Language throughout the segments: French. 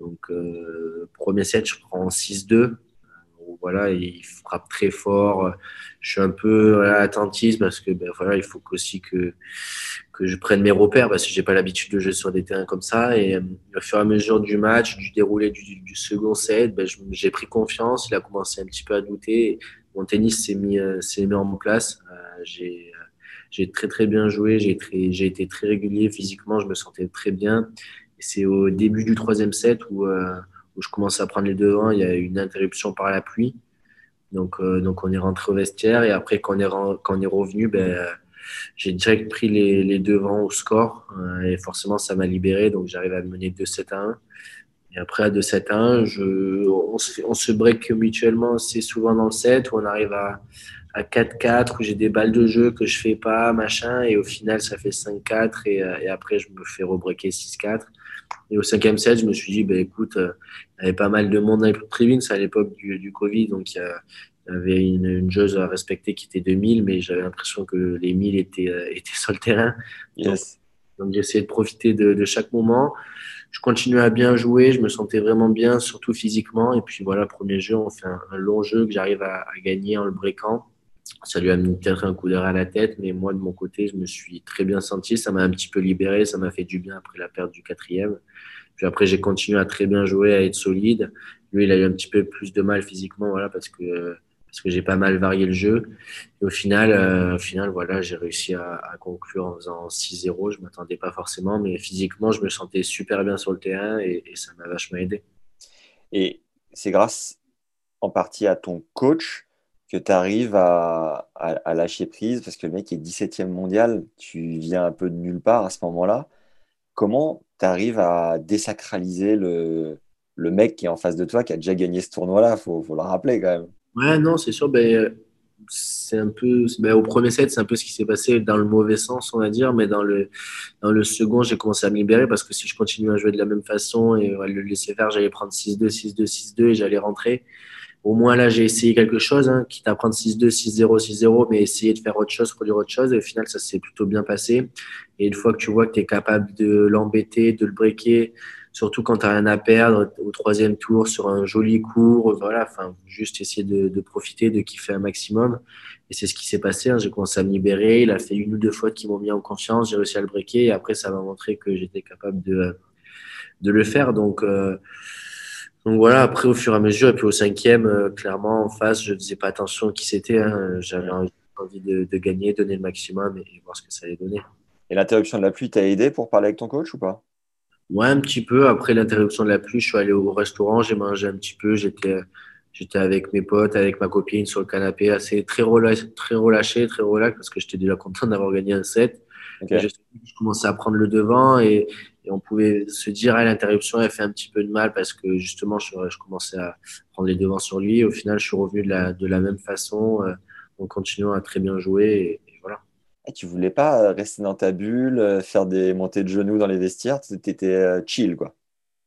Donc, euh, premier set, je prends 6-2. Voilà, il frappe très fort. Je suis un peu voilà, attentiste parce que ben, voilà, il faut aussi que, que je prenne mes repères parce que j'ai pas l'habitude de jouer sur des terrains comme ça. Et euh, au fur et à mesure du match, du déroulé du, second set, ben, j'ai pris confiance. Il a commencé un petit peu à douter. Mon tennis s'est mis, euh, mis en place. Euh, j'ai, j'ai très très bien joué. J'ai été très régulier physiquement. Je me sentais très bien. C'est au début du troisième set où, où je commençais à prendre les devants. Il y a eu une interruption par la pluie. Donc, donc on est rentré au vestiaire. Et après quand on est, quand on est revenu, ben, j'ai direct pris les, les, devants au score. Euh, et forcément ça m'a libéré. Donc j'arrive à mener 2-7 à 1 et après à 2-7 à 1 je, on, se on se break mutuellement c'est souvent dans le set où on arrive à, à 4-4 où j'ai des balles de jeu que je fais pas machin. Et au final ça fait 5-4 et, euh, et, après je me fais rebreaker 6-4 et au cinquième set je me suis dit ben écoute euh, il y avait pas mal de monde dans les c'est à l'époque du, du Covid donc il y a il y avait une, une jauge à respecter qui était 2000, mais j'avais l'impression que les 1000 étaient, euh, étaient sur le terrain. Yes. Donc, j'ai essayé de profiter de, de, chaque moment. Je continuais à bien jouer, je me sentais vraiment bien, surtout physiquement. Et puis voilà, premier jeu, on fait un, un long jeu que j'arrive à, à, gagner en le breakant. Ça lui a mis peut-être un coup d'arrêt à la tête, mais moi, de mon côté, je me suis très bien senti. Ça m'a un petit peu libéré, ça m'a fait du bien après la perte du quatrième. Puis après, j'ai continué à très bien jouer, à être solide. Lui, il a eu un petit peu plus de mal physiquement, voilà, parce que parce que j'ai pas mal varié le jeu. Et au final, euh, au final voilà, j'ai réussi à, à, conclure en faisant 6-0. Je m'attendais pas forcément, mais physiquement, je me sentais super bien sur le terrain et, et ça m'a vachement aidé. Et c'est grâce en partie à ton coach que tu arrives à, à, lâcher prise parce que le mec est 17e mondial, tu viens un peu de nulle part à ce moment-là. Comment tu arrives à désacraliser le, le mec qui est en face de toi, qui a déjà gagné ce tournoi-là? Il faut, faut le rappeler quand même. Ouais, non, c'est sûr. Ben, c'est un peu, ben, au premier set, c'est un peu ce qui s'est passé dans le mauvais sens, on va dire, mais dans le, dans le second, j'ai commencé à me libérer parce que si je continue à jouer de la même façon et à le laisser faire, j'allais prendre 6-2, 6-2, 6-2 et j'allais rentrer. Au moins là, j'ai essayé quelque chose, hein, quitte à prendre 6-2, 6-0, 6-0, mais essayer de faire autre chose, produire autre chose. Et au final, ça s'est plutôt bien passé. Et une fois que tu vois que tu es capable de l'embêter, de le breaker, surtout quand tu n'as rien à perdre au troisième tour sur un joli cours. Voilà, enfin, juste essayer de, de, profiter, de kiffer un maximum. Et c'est ce qui s'est passé. Hein. J'ai commencé à me libérer. Il a fait une ou deux fois qui m'ont mis en confiance. J'ai réussi à le breaker. Et après, ça m'a montré que j'étais capable de, de le faire. Donc, euh, donc voilà, après, au fur et à mesure, et puis au cinquième, euh, clairement, en face, je ne faisais pas attention à qui c'était. Hein. J'avais envie de, de, gagner, donner le maximum et, voir ce que ça allait donner. Et l'interruption de la pluie t'a aidé pour parler avec ton coach ou pas? Ouais, un petit peu. Après l'interruption de la pluie, je suis allé au restaurant, j'ai mangé un petit peu. J'étais, j'étais avec mes potes, avec ma copine sur le canapé, assez très relâché, très relâché, très relax parce que j'étais déjà content d'avoir gagné un set. Okay. Je, je, commençais à prendre le devant et, et on pouvait se dire à l'interruption, elle fait un petit peu de mal parce que justement, je, je, commençais à prendre les devants sur lui. Au final, je suis revenu de la, de la même façon euh, en continuant à très bien jouer. Et, et tu voulais pas rester dans ta bulle, faire des montées de genoux dans les vestiaires, tu étais chill quoi.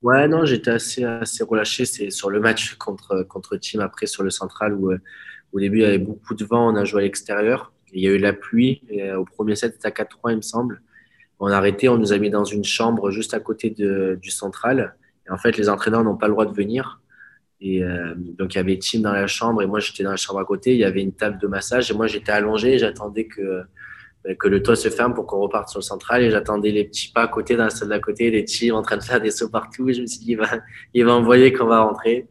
Ouais, non, j'étais assez, assez relâché. C'est sur le match contre, contre Team, après sur le central, où au début il y avait beaucoup de vent, on a joué à l'extérieur. Il y a eu la pluie. Et au premier set, c'était à 4-3, il me semble. On a arrêté, on nous a mis dans une chambre juste à côté de, du central. Et en fait, les entraîneurs n'ont pas le droit de venir. Et euh, donc, il y avait Team dans la chambre et moi, j'étais dans la chambre à côté. Il y avait une table de massage et moi, j'étais allongé. J'attendais que que le toit se ferme pour qu'on reparte sur le central. Et j'attendais les petits pas à côté, dans la salle d'à côté, les petits en train de faire des sauts partout. Et je me suis dit, il va, il va envoyer qu'on va rentrer.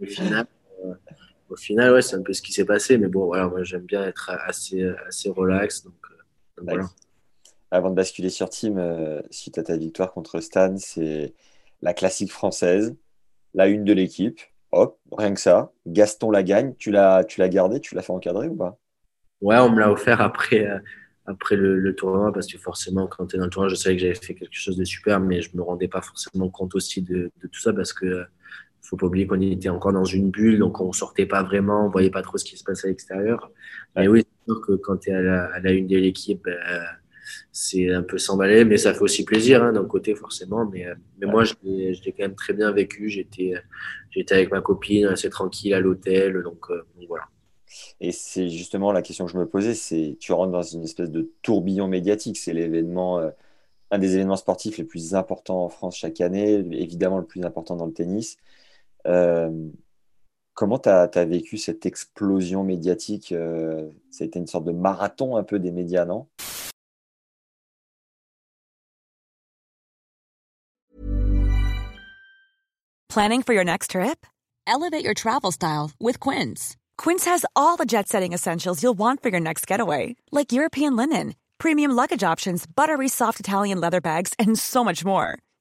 Au final, euh, au final ouais, c'est un peu ce qui s'est passé. Mais bon, voilà, moi, j'aime bien être assez, assez relax. Donc, euh, donc voilà. Avant de basculer sur Team, euh, suite à ta victoire contre Stan, c'est la classique française, la une de l'équipe. Hop, rien que ça. Gaston la gagne. Tu l'as, tu l'as gardé, tu l'as fait encadrer ou pas? Ouais, on me l'a offert après, euh, après le, tournoi parce que forcément, quand tu es dans le tournoi, je savais que j'avais fait quelque chose de super, mais je me rendais pas forcément compte aussi de, tout ça parce que faut pas oublier qu'on était encore dans une bulle, donc on sortait pas vraiment, on voyait pas trop ce qui se passait à l'extérieur. Mais oui, c'est sûr que quand tu es à la, une de l'équipe, ben, c'est un peu s'emballer, mais ça fait aussi plaisir hein, d'un côté forcément. Mais, mais moi, je l'ai quand même très bien vécu. J'étais avec ma copine, assez tranquille à l'hôtel, donc, euh, donc voilà. Et c'est justement la question que je me posais, c'est tu rentres dans une espèce de tourbillon médiatique, c'est l'événement, euh, un des événements sportifs les plus importants en France chaque année, évidemment le plus important dans le tennis. Euh, comment tu as, vécu cette explosion médiatique euh, Ça a été une sorte de marathon un peu des médias, non? Planning for your next trip? Elevate your travel style with Quince. Quince has all the jet setting essentials you'll want for your next getaway, like European linen, premium luggage options, buttery soft Italian leather bags, and so much more.